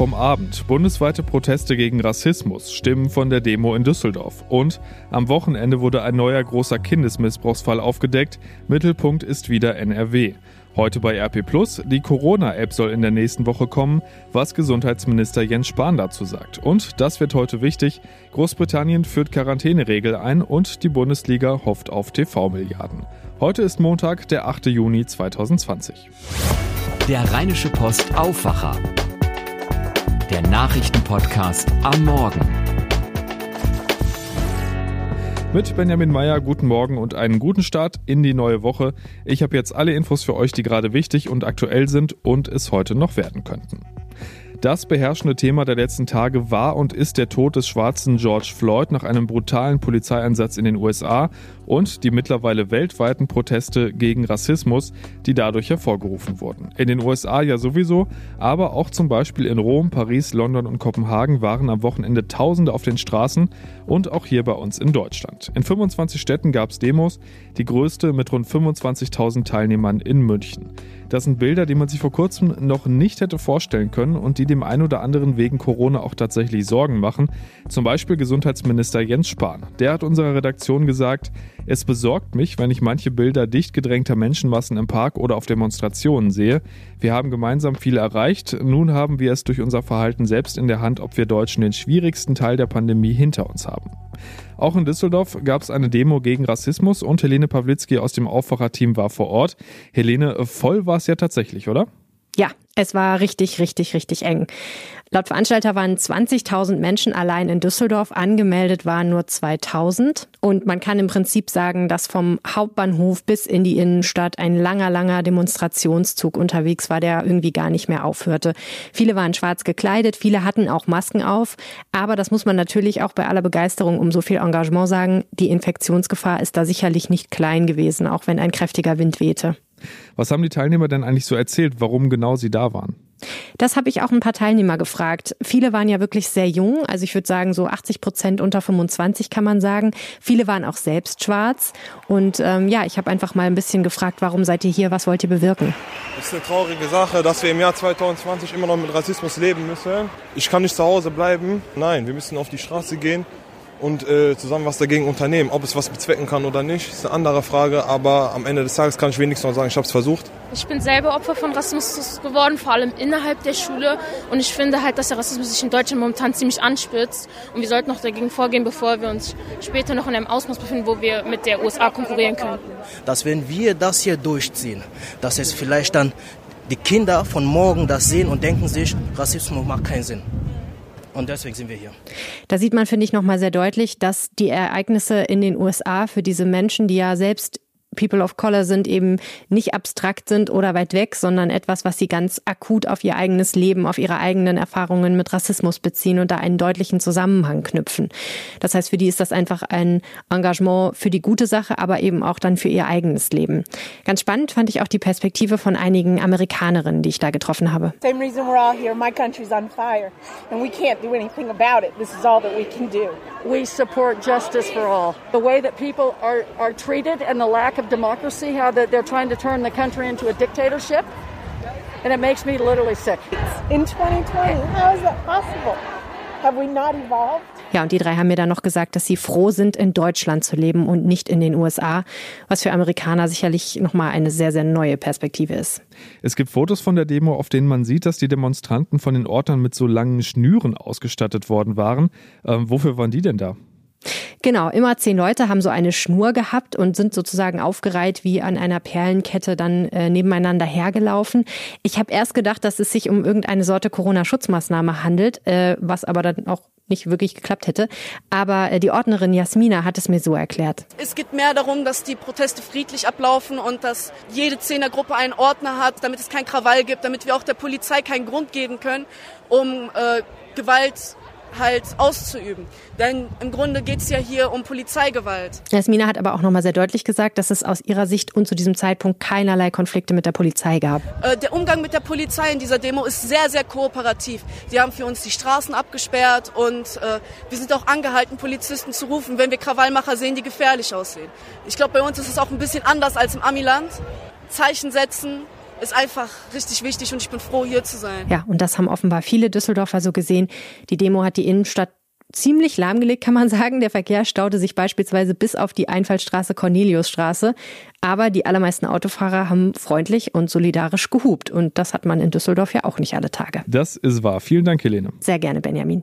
Vom Abend. Bundesweite Proteste gegen Rassismus, Stimmen von der Demo in Düsseldorf. Und am Wochenende wurde ein neuer großer Kindesmissbrauchsfall aufgedeckt. Mittelpunkt ist wieder NRW. Heute bei RP Plus, die Corona-App soll in der nächsten Woche kommen, was Gesundheitsminister Jens Spahn dazu sagt. Und das wird heute wichtig, Großbritannien führt Quarantäneregel ein und die Bundesliga hofft auf TV-Milliarden. Heute ist Montag, der 8. Juni 2020. Der Rheinische Post Aufwacher der Nachrichtenpodcast am Morgen. Mit Benjamin Meyer, guten Morgen und einen guten Start in die neue Woche. Ich habe jetzt alle Infos für euch, die gerade wichtig und aktuell sind und es heute noch werden könnten. Das beherrschende Thema der letzten Tage war und ist der Tod des schwarzen George Floyd nach einem brutalen Polizeieinsatz in den USA und die mittlerweile weltweiten Proteste gegen Rassismus, die dadurch hervorgerufen wurden. In den USA ja sowieso, aber auch zum Beispiel in Rom, Paris, London und Kopenhagen waren am Wochenende Tausende auf den Straßen und auch hier bei uns in Deutschland. In 25 Städten gab es Demos, die größte mit rund 25.000 Teilnehmern in München. Das sind Bilder, die man sich vor kurzem noch nicht hätte vorstellen können und die dem einen oder anderen wegen Corona auch tatsächlich Sorgen machen. Zum Beispiel Gesundheitsminister Jens Spahn. Der hat unserer Redaktion gesagt, es besorgt mich, wenn ich manche Bilder dicht gedrängter Menschenmassen im Park oder auf Demonstrationen sehe. Wir haben gemeinsam viel erreicht. Nun haben wir es durch unser Verhalten selbst in der Hand, ob wir Deutschen den schwierigsten Teil der Pandemie hinter uns haben. Auch in Düsseldorf gab es eine Demo gegen Rassismus und Helene Pawlitzki aus dem Aufwacherteam war vor Ort. Helene, voll war es ja tatsächlich, oder? Ja, es war richtig, richtig, richtig eng. Laut Veranstalter waren 20.000 Menschen allein in Düsseldorf, angemeldet waren nur 2.000. Und man kann im Prinzip sagen, dass vom Hauptbahnhof bis in die Innenstadt ein langer, langer Demonstrationszug unterwegs war, der irgendwie gar nicht mehr aufhörte. Viele waren schwarz gekleidet, viele hatten auch Masken auf. Aber das muss man natürlich auch bei aller Begeisterung um so viel Engagement sagen, die Infektionsgefahr ist da sicherlich nicht klein gewesen, auch wenn ein kräftiger Wind wehte. Was haben die Teilnehmer denn eigentlich so erzählt, warum genau sie da waren? Das habe ich auch ein paar Teilnehmer gefragt. Viele waren ja wirklich sehr jung, also ich würde sagen so 80 Prozent unter 25 kann man sagen. Viele waren auch selbst schwarz und ähm, ja, ich habe einfach mal ein bisschen gefragt, warum seid ihr hier, was wollt ihr bewirken? Es ist eine traurige Sache, dass wir im Jahr 2020 immer noch mit Rassismus leben müssen. Ich kann nicht zu Hause bleiben. Nein, wir müssen auf die Straße gehen und äh, zusammen was dagegen unternehmen. Ob es was bezwecken kann oder nicht, ist eine andere Frage. Aber am Ende des Tages kann ich wenigstens noch sagen, ich habe es versucht. Ich bin selber Opfer von Rassismus geworden, vor allem innerhalb der Schule. Und ich finde halt, dass der Rassismus sich in Deutschland momentan ziemlich anspitzt. Und wir sollten noch dagegen vorgehen, bevor wir uns später noch in einem Ausmaß befinden, wo wir mit der USA konkurrieren können. Dass wenn wir das hier durchziehen, dass es vielleicht dann die Kinder von morgen das sehen und denken sich, Rassismus macht keinen Sinn. Und deswegen sind wir hier. Da sieht man, finde ich, nochmal sehr deutlich, dass die Ereignisse in den USA für diese Menschen, die ja selbst People of Color sind, eben nicht abstrakt sind oder weit weg, sondern etwas, was sie ganz akut auf ihr eigenes Leben, auf ihre eigenen Erfahrungen mit Rassismus beziehen und da einen deutlichen Zusammenhang knüpfen. Das heißt, für die ist das einfach ein Engagement für die gute Sache, aber eben auch dann für ihr eigenes Leben. Ganz spannend fand ich auch die Perspektive von einigen Amerikanerinnen, die ich da getroffen habe. Same reason we're all here. My country's on fire and we can't do anything about it. This is all that we can do. We support justice for all. The way that people are, are treated and the lack of democracy, how that they're trying to turn the country into a dictatorship. And it makes me literally sick. In 2020, how is that possible? Have we not evolved? Ja, und die drei haben mir dann noch gesagt, dass sie froh sind, in Deutschland zu leben und nicht in den USA, was für Amerikaner sicherlich nochmal eine sehr, sehr neue Perspektive ist. Es gibt Fotos von der Demo, auf denen man sieht, dass die Demonstranten von den Ordnern mit so langen Schnüren ausgestattet worden waren. Ähm, wofür waren die denn da? Genau, immer zehn Leute haben so eine Schnur gehabt und sind sozusagen aufgereiht wie an einer Perlenkette dann äh, nebeneinander hergelaufen. Ich habe erst gedacht, dass es sich um irgendeine Sorte Corona-Schutzmaßnahme handelt, äh, was aber dann auch nicht wirklich geklappt hätte. Aber äh, die Ordnerin Jasmina hat es mir so erklärt. Es geht mehr darum, dass die Proteste friedlich ablaufen und dass jede Zehnergruppe einen Ordner hat, damit es kein Krawall gibt, damit wir auch der Polizei keinen Grund geben können, um äh, Gewalt halt auszuüben. Denn im Grunde geht es ja hier um Polizeigewalt. Jasmina hat aber auch nochmal sehr deutlich gesagt, dass es aus ihrer Sicht und zu diesem Zeitpunkt keinerlei Konflikte mit der Polizei gab. Äh, der Umgang mit der Polizei in dieser Demo ist sehr, sehr kooperativ. Die haben für uns die Straßen abgesperrt und äh, wir sind auch angehalten, Polizisten zu rufen, wenn wir Krawallmacher sehen, die gefährlich aussehen. Ich glaube, bei uns ist es auch ein bisschen anders als im Amiland. Zeichen setzen ist einfach richtig wichtig und ich bin froh, hier zu sein. Ja, und das haben offenbar viele Düsseldorfer so gesehen. Die Demo hat die Innenstadt ziemlich lahmgelegt, kann man sagen. Der Verkehr staute sich beispielsweise bis auf die Einfallstraße Corneliusstraße. Aber die allermeisten Autofahrer haben freundlich und solidarisch gehupt. Und das hat man in Düsseldorf ja auch nicht alle Tage. Das ist wahr. Vielen Dank, Helene. Sehr gerne, Benjamin.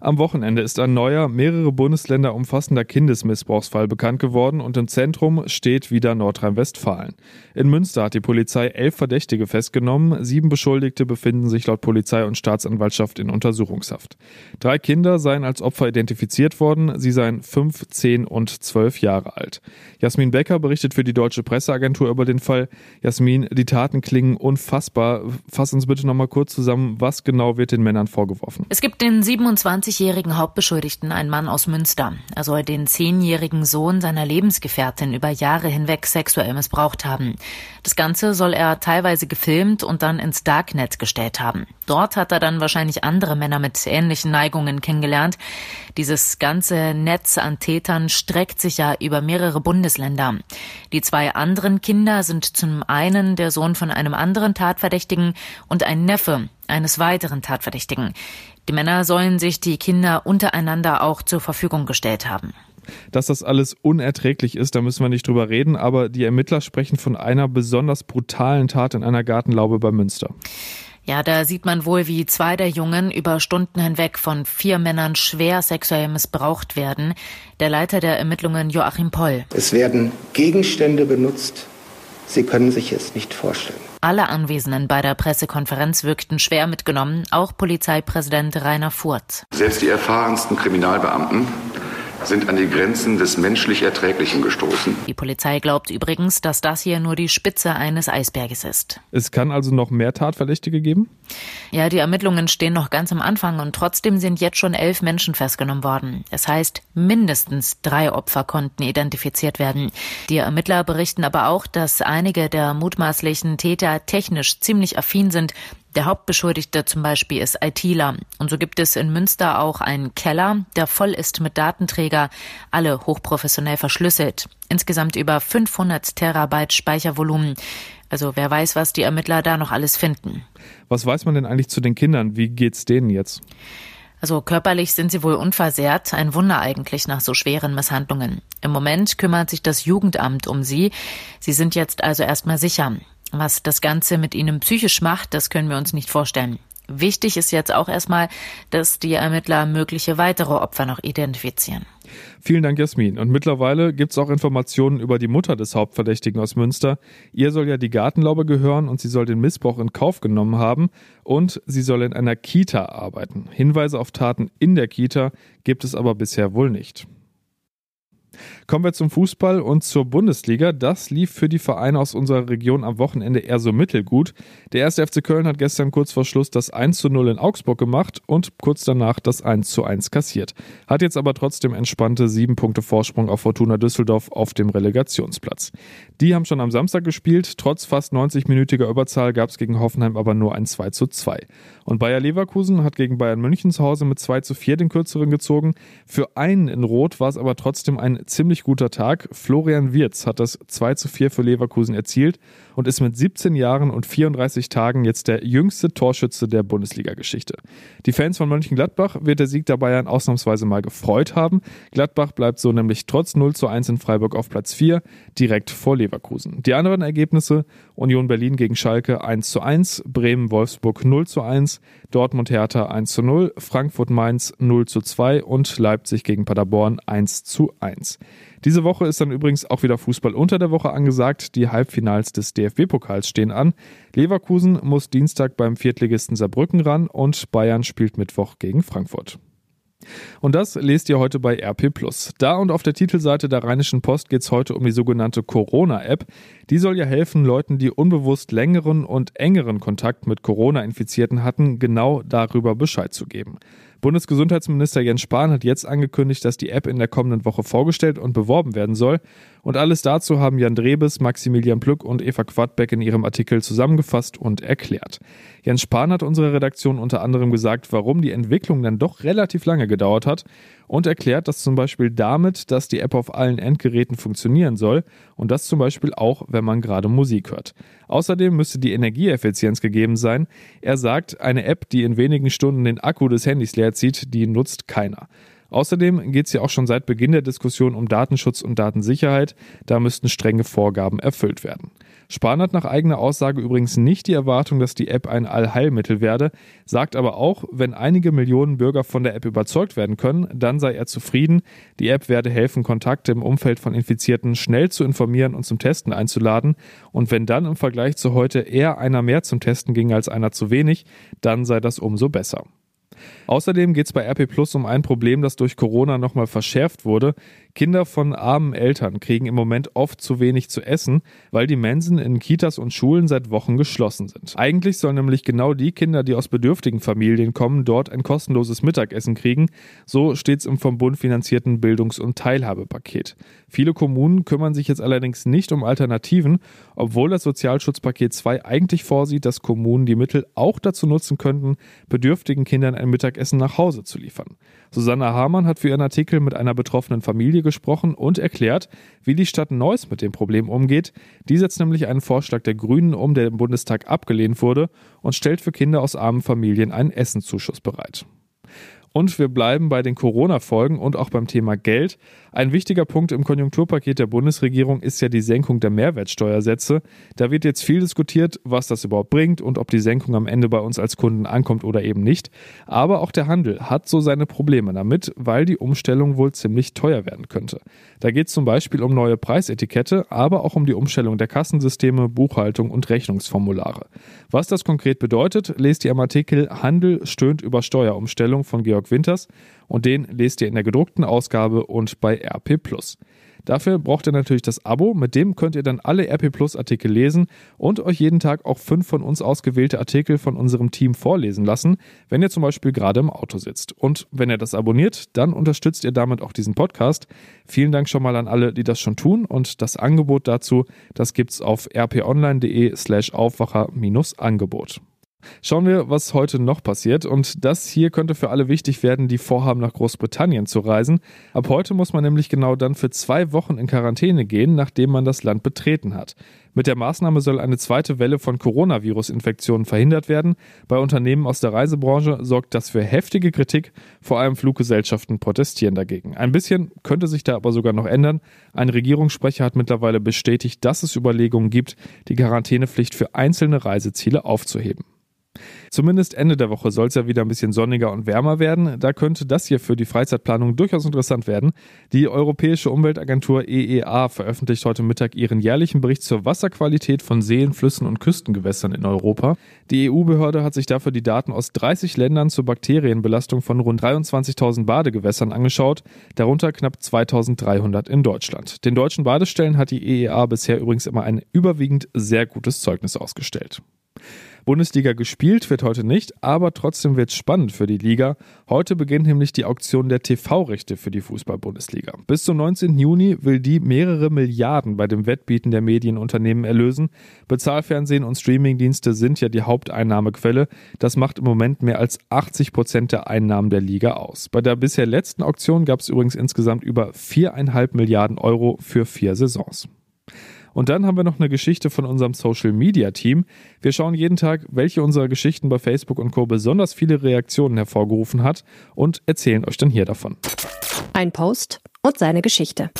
Am Wochenende ist ein neuer, mehrere Bundesländer umfassender Kindesmissbrauchsfall bekannt geworden und im Zentrum steht wieder Nordrhein-Westfalen. In Münster hat die Polizei elf Verdächtige festgenommen, sieben Beschuldigte befinden sich laut Polizei und Staatsanwaltschaft in Untersuchungshaft. Drei Kinder seien als Opfer identifiziert worden, sie seien fünf, zehn und zwölf Jahre alt. Jasmin Becker berichtet für die Deutsche Presseagentur über den Fall. Jasmin, die Taten klingen unfassbar. Fass uns bitte nochmal kurz zusammen, was genau wird den Männern vorgeworfen? Es gibt den 27 25-jährigen Hauptbeschuldigten, ein Mann aus Münster. Er soll den zehnjährigen Sohn seiner Lebensgefährtin über Jahre hinweg sexuell missbraucht haben. Das Ganze soll er teilweise gefilmt und dann ins Darknet gestellt haben. Dort hat er dann wahrscheinlich andere Männer mit ähnlichen Neigungen kennengelernt. Dieses ganze Netz an Tätern streckt sich ja über mehrere Bundesländer. Die zwei anderen Kinder sind zum einen der Sohn von einem anderen Tatverdächtigen und ein Neffe eines weiteren Tatverdächtigen. Die Männer sollen sich die Kinder untereinander auch zur Verfügung gestellt haben. Dass das alles unerträglich ist, da müssen wir nicht drüber reden, aber die Ermittler sprechen von einer besonders brutalen Tat in einer Gartenlaube bei Münster. Ja, da sieht man wohl, wie zwei der Jungen über Stunden hinweg von vier Männern schwer sexuell missbraucht werden. Der Leiter der Ermittlungen Joachim Poll. Es werden Gegenstände benutzt. Sie können sich es nicht vorstellen. Alle Anwesenden bei der Pressekonferenz wirkten schwer mitgenommen, auch Polizeipräsident Rainer Furth. Selbst die erfahrensten Kriminalbeamten sind an die Grenzen des menschlich Erträglichen gestoßen. Die Polizei glaubt übrigens, dass das hier nur die Spitze eines Eisberges ist. Es kann also noch mehr Tatverdächtige geben? Ja, die Ermittlungen stehen noch ganz am Anfang und trotzdem sind jetzt schon elf Menschen festgenommen worden. Es heißt, mindestens drei Opfer konnten identifiziert werden. Die Ermittler berichten aber auch, dass einige der mutmaßlichen Täter technisch ziemlich affin sind der Hauptbeschuldigte zum Beispiel ist ITler. Und so gibt es in Münster auch einen Keller, der voll ist mit Datenträger, alle hochprofessionell verschlüsselt. Insgesamt über 500 Terabyte Speichervolumen. Also wer weiß, was die Ermittler da noch alles finden. Was weiß man denn eigentlich zu den Kindern? Wie geht's denen jetzt? Also körperlich sind sie wohl unversehrt, ein Wunder eigentlich nach so schweren Misshandlungen. Im Moment kümmert sich das Jugendamt um sie. Sie sind jetzt also erstmal sicher. Was das Ganze mit ihnen psychisch macht, das können wir uns nicht vorstellen. Wichtig ist jetzt auch erstmal, dass die Ermittler mögliche weitere Opfer noch identifizieren. Vielen Dank, Jasmin. Und mittlerweile gibt es auch Informationen über die Mutter des Hauptverdächtigen aus Münster. Ihr soll ja die Gartenlaube gehören und sie soll den Missbrauch in Kauf genommen haben und sie soll in einer Kita arbeiten. Hinweise auf Taten in der Kita gibt es aber bisher wohl nicht. Kommen wir zum Fußball und zur Bundesliga. Das lief für die Vereine aus unserer Region am Wochenende eher so mittelgut. Der erste FC Köln hat gestern kurz vor Schluss das 1 zu 0 in Augsburg gemacht und kurz danach das 1 zu 1 kassiert. Hat jetzt aber trotzdem entspannte sieben Punkte Vorsprung auf Fortuna Düsseldorf auf dem Relegationsplatz. Die haben schon am Samstag gespielt. Trotz fast 90-minütiger Überzahl gab es gegen Hoffenheim aber nur ein 2 zu 2. Und Bayer Leverkusen hat gegen Bayern München zu Hause mit 2 zu 4 den kürzeren gezogen. Für einen in Rot war es aber trotzdem ein ziemlich guter Tag. Florian Wirz hat das 2 zu 4 für Leverkusen erzielt und ist mit 17 Jahren und 34 Tagen jetzt der jüngste Torschütze der Bundesliga-Geschichte. Die Fans von Mönchengladbach wird der Sieg der Bayern ausnahmsweise mal gefreut haben. Gladbach bleibt so nämlich trotz 0 zu 1 in Freiburg auf Platz 4, direkt vor Leverkusen. Die anderen Ergebnisse Union Berlin gegen Schalke 1 zu 1, Bremen Wolfsburg 0 zu 1, Dortmund Hertha 1 zu 0, Frankfurt Mainz 0 zu 2 und Leipzig gegen Paderborn 1 zu 1. Diese Woche ist dann übrigens auch wieder Fußball unter der Woche angesagt. Die Halbfinals des DFB-Pokals stehen an. Leverkusen muss Dienstag beim Viertligisten Saarbrücken ran und Bayern spielt Mittwoch gegen Frankfurt. Und das lest ihr heute bei RP Da und auf der Titelseite der Rheinischen Post geht es heute um die sogenannte Corona-App. Die soll ja helfen, Leuten, die unbewusst längeren und engeren Kontakt mit Corona-Infizierten hatten, genau darüber Bescheid zu geben. Bundesgesundheitsminister Jens Spahn hat jetzt angekündigt, dass die App in der kommenden Woche vorgestellt und beworben werden soll. Und alles dazu haben Jan Drebes, Maximilian Plück und Eva Quadbeck in ihrem Artikel zusammengefasst und erklärt. Jens Spahn hat unserer Redaktion unter anderem gesagt, warum die Entwicklung dann doch relativ lange gedauert hat. Und erklärt, dass zum Beispiel damit, dass die App auf allen Endgeräten funktionieren soll und das zum Beispiel auch, wenn man gerade Musik hört. Außerdem müsste die Energieeffizienz gegeben sein. Er sagt, eine App, die in wenigen Stunden den Akku des Handys leer zieht, die nutzt keiner. Außerdem geht es ja auch schon seit Beginn der Diskussion um Datenschutz und Datensicherheit. Da müssten strenge Vorgaben erfüllt werden. Spahn hat nach eigener Aussage übrigens nicht die Erwartung, dass die App ein Allheilmittel werde, sagt aber auch, wenn einige Millionen Bürger von der App überzeugt werden können, dann sei er zufrieden. Die App werde helfen, Kontakte im Umfeld von Infizierten schnell zu informieren und zum Testen einzuladen. Und wenn dann im Vergleich zu heute eher einer mehr zum Testen ging als einer zu wenig, dann sei das umso besser. Außerdem geht es bei RP Plus um ein Problem, das durch Corona nochmal verschärft wurde. Kinder von armen Eltern kriegen im Moment oft zu wenig zu essen, weil die Mensen in Kitas und Schulen seit Wochen geschlossen sind. Eigentlich sollen nämlich genau die Kinder, die aus bedürftigen Familien kommen, dort ein kostenloses Mittagessen kriegen. So steht es im vom Bund finanzierten Bildungs- und Teilhabepaket. Viele Kommunen kümmern sich jetzt allerdings nicht um Alternativen, obwohl das Sozialschutzpaket 2 eigentlich vorsieht, dass Kommunen die Mittel auch dazu nutzen könnten, bedürftigen Kindern ein Mittagessen nach Hause zu liefern. Susanna Hamann hat für ihren Artikel mit einer betroffenen Familie gesprochen und erklärt, wie die Stadt Neuss mit dem Problem umgeht. Die setzt nämlich einen Vorschlag der Grünen um, der im Bundestag abgelehnt wurde und stellt für Kinder aus armen Familien einen Essenzuschuss bereit. Und wir bleiben bei den Corona-Folgen und auch beim Thema Geld. Ein wichtiger Punkt im Konjunkturpaket der Bundesregierung ist ja die Senkung der Mehrwertsteuersätze. Da wird jetzt viel diskutiert, was das überhaupt bringt und ob die Senkung am Ende bei uns als Kunden ankommt oder eben nicht. Aber auch der Handel hat so seine Probleme damit, weil die Umstellung wohl ziemlich teuer werden könnte. Da geht es zum Beispiel um neue Preisetikette, aber auch um die Umstellung der Kassensysteme, Buchhaltung und Rechnungsformulare. Was das konkret bedeutet, lest ihr im Artikel Handel stöhnt über Steuerumstellung von Georg Winters und den lest ihr in der gedruckten Ausgabe und bei RP Dafür braucht ihr natürlich das Abo, mit dem könnt ihr dann alle RP Plus Artikel lesen und euch jeden Tag auch fünf von uns ausgewählte Artikel von unserem Team vorlesen lassen, wenn ihr zum Beispiel gerade im Auto sitzt. Und wenn ihr das abonniert, dann unterstützt ihr damit auch diesen Podcast. Vielen Dank schon mal an alle, die das schon tun und das Angebot dazu, das gibt's auf rponline.de slash Aufwacher-Angebot. Schauen wir, was heute noch passiert. Und das hier könnte für alle wichtig werden, die vorhaben, nach Großbritannien zu reisen. Ab heute muss man nämlich genau dann für zwei Wochen in Quarantäne gehen, nachdem man das Land betreten hat. Mit der Maßnahme soll eine zweite Welle von Coronavirus-Infektionen verhindert werden. Bei Unternehmen aus der Reisebranche sorgt das für heftige Kritik. Vor allem Fluggesellschaften protestieren dagegen. Ein bisschen könnte sich da aber sogar noch ändern. Ein Regierungssprecher hat mittlerweile bestätigt, dass es Überlegungen gibt, die Quarantänepflicht für einzelne Reiseziele aufzuheben. Zumindest Ende der Woche soll es ja wieder ein bisschen sonniger und wärmer werden. Da könnte das hier für die Freizeitplanung durchaus interessant werden. Die Europäische Umweltagentur EEA veröffentlicht heute Mittag ihren jährlichen Bericht zur Wasserqualität von Seen, Flüssen und Küstengewässern in Europa. Die EU-Behörde hat sich dafür die Daten aus 30 Ländern zur Bakterienbelastung von rund 23.000 Badegewässern angeschaut, darunter knapp 2.300 in Deutschland. Den deutschen Badestellen hat die EEA bisher übrigens immer ein überwiegend sehr gutes Zeugnis ausgestellt. Bundesliga gespielt wird heute nicht, aber trotzdem wird es spannend für die Liga. Heute beginnt nämlich die Auktion der TV-Rechte für die Fußball-Bundesliga. Bis zum 19. Juni will die mehrere Milliarden bei dem Wettbieten der Medienunternehmen erlösen. Bezahlfernsehen und Streamingdienste sind ja die Haupteinnahmequelle. Das macht im Moment mehr als 80 Prozent der Einnahmen der Liga aus. Bei der bisher letzten Auktion gab es übrigens insgesamt über viereinhalb Milliarden Euro für vier Saisons. Und dann haben wir noch eine Geschichte von unserem Social Media Team. Wir schauen jeden Tag, welche unserer Geschichten bei Facebook und Co. besonders viele Reaktionen hervorgerufen hat und erzählen euch dann hier davon. Ein Post und seine Geschichte.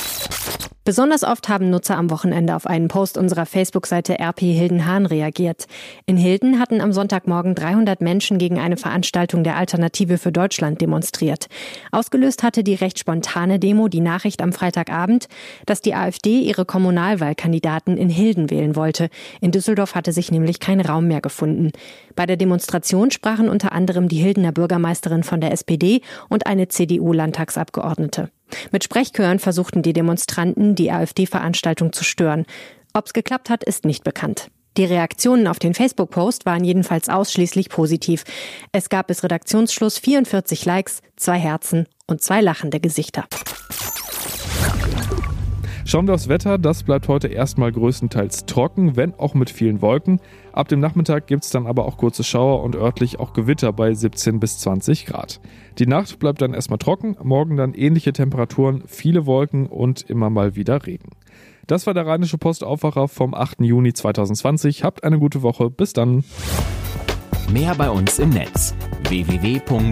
Besonders oft haben Nutzer am Wochenende auf einen Post unserer Facebook-Seite RP Hildenhahn reagiert. In Hilden hatten am Sonntagmorgen 300 Menschen gegen eine Veranstaltung der Alternative für Deutschland demonstriert. Ausgelöst hatte die recht spontane Demo die Nachricht am Freitagabend, dass die AfD ihre Kommunalwahlkandidaten in Hilden wählen wollte. In Düsseldorf hatte sich nämlich kein Raum mehr gefunden. Bei der Demonstration sprachen unter anderem die Hildener Bürgermeisterin von der SPD und eine CDU-Landtagsabgeordnete. Mit Sprechchören versuchten die Demonstranten, die AfD-Veranstaltung zu stören. Ob's geklappt hat, ist nicht bekannt. Die Reaktionen auf den Facebook-Post waren jedenfalls ausschließlich positiv. Es gab bis Redaktionsschluss 44 Likes, zwei Herzen und zwei lachende Gesichter. Schauen wir aufs Wetter. Das bleibt heute erstmal größtenteils trocken, wenn auch mit vielen Wolken. Ab dem Nachmittag gibt es dann aber auch kurze Schauer und örtlich auch Gewitter bei 17 bis 20 Grad. Die Nacht bleibt dann erstmal trocken, morgen dann ähnliche Temperaturen, viele Wolken und immer mal wieder Regen. Das war der Rheinische Postaufwacher vom 8. Juni 2020. Habt eine gute Woche. Bis dann. Mehr bei uns im Netz www.rp-online.de